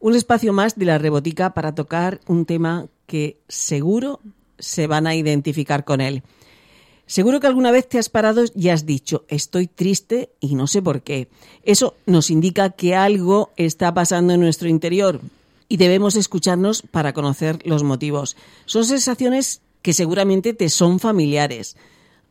Un espacio más de la rebotica para tocar un tema que seguro se van a identificar con él. Seguro que alguna vez te has parado y has dicho, estoy triste y no sé por qué. Eso nos indica que algo está pasando en nuestro interior y debemos escucharnos para conocer los motivos. Son sensaciones que seguramente te son familiares.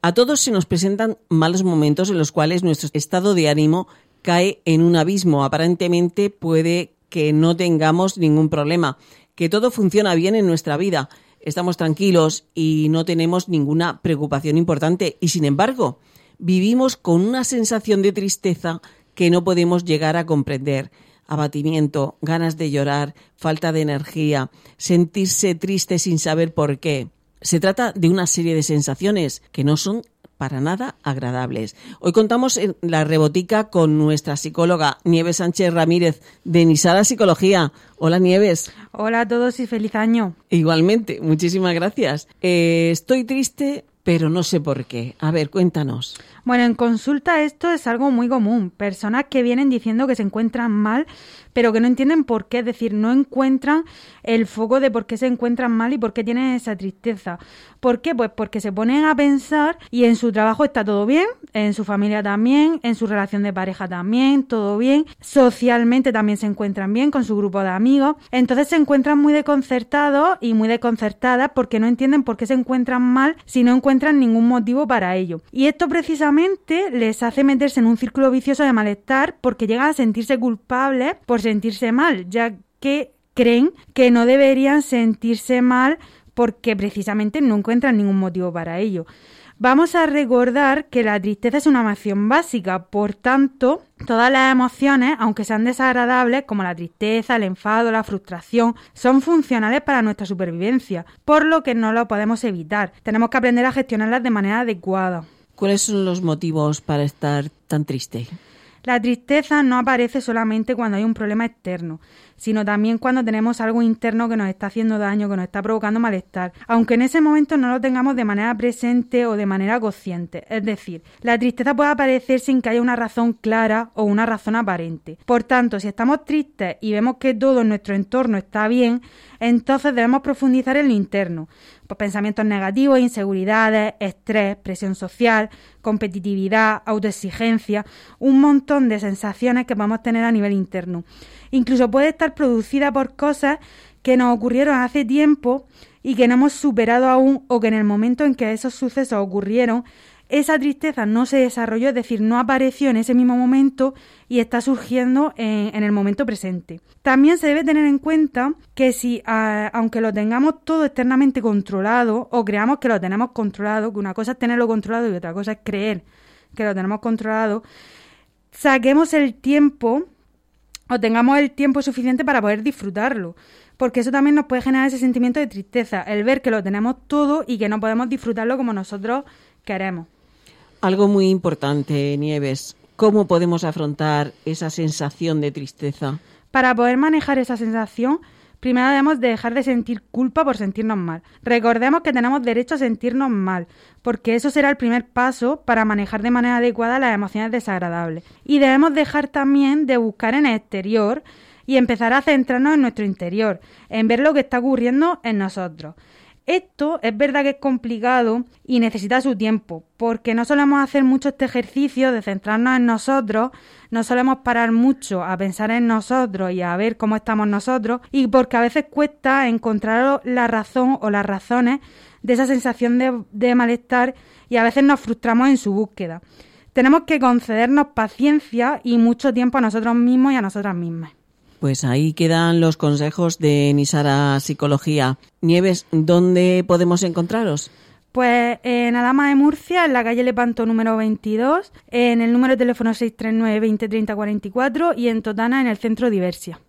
A todos se nos presentan malos momentos en los cuales nuestro estado de ánimo cae en un abismo. Aparentemente puede que no tengamos ningún problema, que todo funciona bien en nuestra vida, estamos tranquilos y no tenemos ninguna preocupación importante y sin embargo vivimos con una sensación de tristeza que no podemos llegar a comprender. Abatimiento, ganas de llorar, falta de energía, sentirse triste sin saber por qué. Se trata de una serie de sensaciones que no son para nada agradables. Hoy contamos en la rebotica con nuestra psicóloga Nieves Sánchez Ramírez de Nisara Psicología. Hola Nieves. Hola a todos y feliz año. Igualmente, muchísimas gracias. Eh, estoy triste, pero no sé por qué. A ver, cuéntanos. Bueno, en consulta esto es algo muy común. Personas que vienen diciendo que se encuentran mal, pero que no entienden por qué, es decir, no encuentran el foco de por qué se encuentran mal y por qué tienen esa tristeza. ¿Por qué? Pues porque se ponen a pensar y en su trabajo está todo bien, en su familia también, en su relación de pareja también, todo bien, socialmente también se encuentran bien con su grupo de amigos, entonces se encuentran muy desconcertados y muy desconcertadas porque no entienden por qué se encuentran mal si no encuentran ningún motivo para ello. Y esto precisamente les hace meterse en un círculo vicioso de malestar porque llegan a sentirse culpables por sentirse mal, ya que creen que no deberían sentirse mal porque precisamente no encuentran ningún motivo para ello. Vamos a recordar que la tristeza es una emoción básica, por tanto, todas las emociones, aunque sean desagradables, como la tristeza, el enfado, la frustración, son funcionales para nuestra supervivencia, por lo que no lo podemos evitar. Tenemos que aprender a gestionarlas de manera adecuada. ¿Cuáles son los motivos para estar tan triste? La tristeza no aparece solamente cuando hay un problema externo, sino también cuando tenemos algo interno que nos está haciendo daño, que nos está provocando malestar, aunque en ese momento no lo tengamos de manera presente o de manera consciente. Es decir, la tristeza puede aparecer sin que haya una razón clara o una razón aparente. Por tanto, si estamos tristes y vemos que todo en nuestro entorno está bien, entonces debemos profundizar en lo interno. Pues pensamientos negativos, inseguridades, estrés, presión social, competitividad, autoexigencia, un montón de sensaciones que a tener a nivel interno. Incluso puede estar producida por cosas que nos ocurrieron hace tiempo y que no hemos superado aún o que en el momento en que esos sucesos ocurrieron esa tristeza no se desarrolló, es decir, no apareció en ese mismo momento y está surgiendo en, el momento presente. También se debe tener en cuenta que si, aunque lo tengamos todo externamente controlado o creamos que lo tenemos controlado, que una cosa es tenerlo controlado y otra cosa es creer que lo tenemos controlado, saquemos el tiempo o tengamos el tiempo suficiente para poder disfrutarlo. Porque eso también nos puede generar ese sentimiento de tristeza, el ver que lo tenemos todo y que no podemos disfrutarlo como nosotros queremos. Algo muy importante, Nieves. ¿Cómo podemos afrontar esa sensación de tristeza? Para poder manejar esa sensación, primero debemos dejar de sentir culpa por sentirnos mal. Recordemos que tenemos derecho a sentirnos mal, porque eso será el primer paso para manejar de manera adecuada las emociones desagradables. Y debemos dejar también de buscar en el exterior y empezar a centrarnos en nuestro interior, en ver lo que está ocurriendo en nosotros. Esto es verdad que es complicado y necesita su tiempo, porque no solemos hacer mucho este ejercicio de centrarnos en nosotros, no solemos parar mucho a pensar en nosotros y a ver cómo estamos nosotros, y porque a veces cuesta encontrar la razón o las razones de esa sensación de, de malestar y a veces nos frustramos en su búsqueda. Tenemos que concedernos paciencia y mucho tiempo a nosotros mismos y a nosotras mismas. Pues ahí quedan los consejos de Nisara Psicología. Nieves, ¿dónde podemos encontraros? Pues en Adama de Murcia, en la calle Lepanto número 22, en el número de teléfono 639 20 44 y en Totana, en el centro Diversia.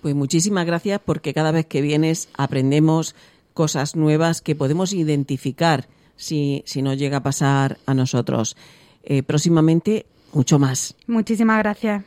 Pues muchísimas gracias porque cada vez que vienes aprendemos cosas nuevas que podemos identificar si, si nos llega a pasar a nosotros. Eh, próximamente, mucho más. Muchísimas gracias.